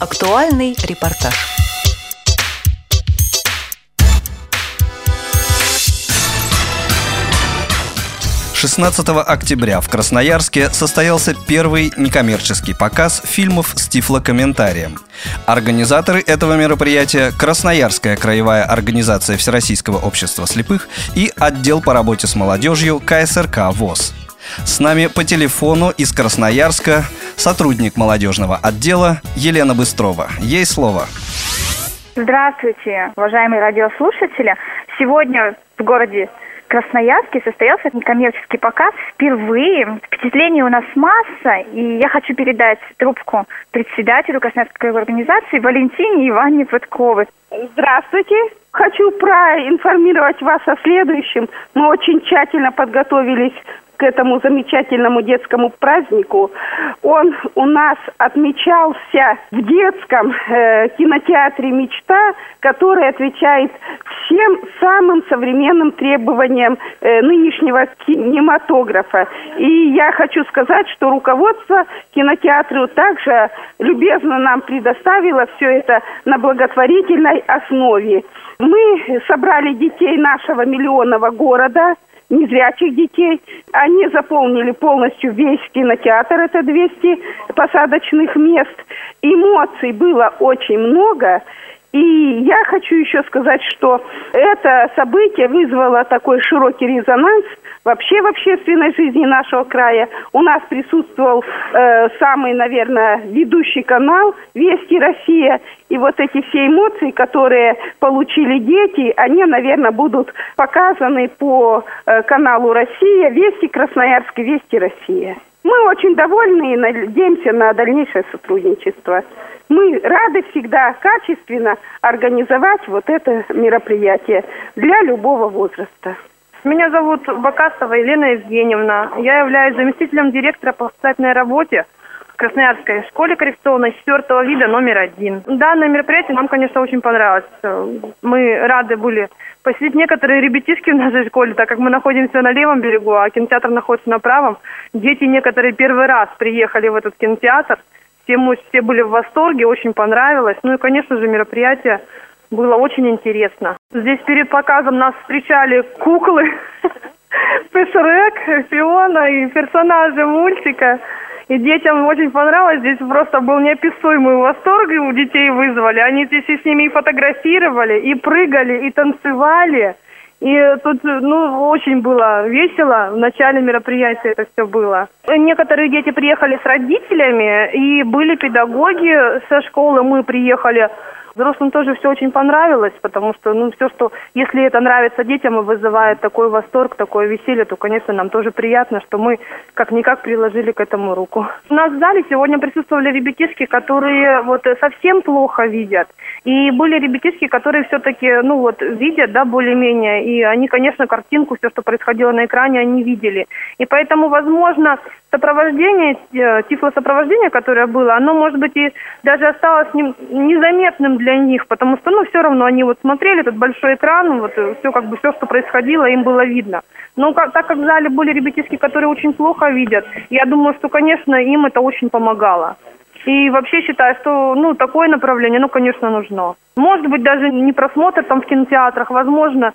Актуальный репортаж. 16 октября в Красноярске состоялся первый некоммерческий показ фильмов с тифлокомментарием. Организаторы этого мероприятия – Красноярская краевая организация Всероссийского общества слепых и отдел по работе с молодежью КСРК ВОЗ. С нами по телефону из Красноярска сотрудник молодежного отдела Елена Быстрова. Ей слово. Здравствуйте, уважаемые радиослушатели. Сегодня в городе Красноярске состоялся некоммерческий показ впервые. Впечатлений у нас масса, и я хочу передать трубку председателю Красноярской организации Валентине Ивановне Пытковой. Здравствуйте. Хочу проинформировать вас о следующем. Мы очень тщательно подготовились к этому замечательному детскому празднику. Он у нас отмечался в детском э, кинотеатре «Мечта», который отвечает всем самым современным требованиям э, нынешнего кинематографа. И я хочу сказать, что руководство кинотеатру также любезно нам предоставило все это на благотворительной основе. Мы собрали детей нашего миллионного города – незрячих детей. Они заполнили полностью весь кинотеатр, это 200 посадочных мест. Эмоций было очень много. И я хочу еще сказать, что это событие вызвало такой широкий резонанс вообще в общественной жизни нашего края. У нас присутствовал э, самый, наверное, ведущий канал «Вести Россия». И вот эти все эмоции, которые получили дети, они, наверное, будут показаны по э, каналу «Россия», «Вести Красноярск» «Вести Россия». Мы очень довольны и надеемся на дальнейшее сотрудничество. Мы рады всегда качественно организовать вот это мероприятие для любого возраста. Меня зовут Бакасова Елена Евгеньевна. Я являюсь заместителем директора по социальной работе Красноярской школе коррекционной четвертого вида номер один. Данное мероприятие нам, конечно, очень понравилось. Мы рады были посетить некоторые ребятишки в нашей школе, так как мы находимся на левом берегу, а кинотеатр находится на правом. Дети некоторые первый раз приехали в этот кинотеатр. Все, мы, все были в восторге, очень понравилось. Ну и, конечно же, мероприятие было очень интересно. Здесь перед показом нас встречали куклы, Шрек, Фиона и персонажи мультика. И детям очень понравилось. Здесь просто был неописуемый восторг у детей вызвали. Они здесь и с ними и фотографировали, и прыгали, и танцевали. И тут, ну, очень было весело. В начале мероприятия это все было. Некоторые дети приехали с родителями, и были педагоги со школы. Мы приехали Взрослым тоже все очень понравилось, потому что, ну, все, что, если это нравится детям и вызывает такой восторг, такое веселье, то, конечно, нам тоже приятно, что мы как-никак приложили к этому руку. У нас в зале сегодня присутствовали ребятишки, которые вот совсем плохо видят. И были ребятишки, которые все-таки, ну вот, видят, да, более-менее, и они, конечно, картинку, все, что происходило на экране, они видели. И поэтому, возможно, сопровождение, э, тифлосопровождение, которое было, оно, может быть, и даже осталось незаметным для них, потому что, ну, все равно они вот смотрели этот большой экран, вот э, все, как бы, все, что происходило, им было видно. Но как, так как в зале были ребятишки, которые очень плохо видят, я думаю, что, конечно, им это очень помогало. И вообще считаю, что, ну, такое направление, ну, конечно, нужно. Может быть, даже не просмотр там в кинотеатрах, возможно,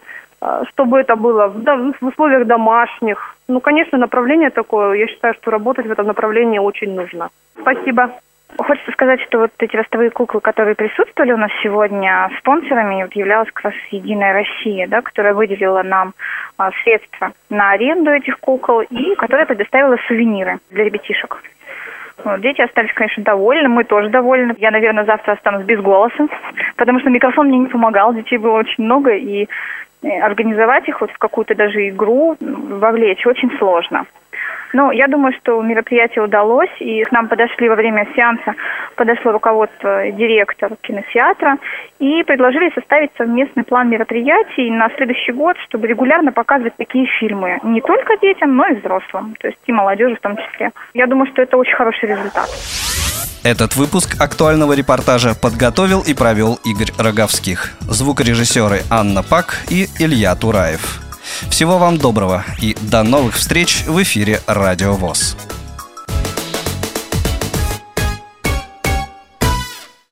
чтобы это было в условиях домашних. Ну, конечно, направление такое. Я считаю, что работать в этом направлении очень нужно. Спасибо. Хочется сказать, что вот эти ростовые куклы, которые присутствовали у нас сегодня, спонсорами вот являлась как раз Единая Россия, да, которая выделила нам а, средства на аренду этих кукол и которая предоставила сувениры для ребятишек. Вот, дети остались, конечно, довольны, мы тоже довольны. Я, наверное, завтра останусь без голоса, потому что микрофон мне не помогал, детей было очень много, и организовать их вот в какую-то даже игру вовлечь очень сложно. Ну, я думаю, что мероприятие удалось, и к нам подошли во время сеанса, подошло руководство, директор кинотеатра, и предложили составить совместный план мероприятий на следующий год, чтобы регулярно показывать такие фильмы не только детям, но и взрослым, то есть и молодежи в том числе. Я думаю, что это очень хороший результат. Этот выпуск актуального репортажа подготовил и провел Игорь Роговских. Звукорежиссеры Анна Пак и Илья Тураев. Всего вам доброго и до новых встреч в эфире Радио ВОЗ.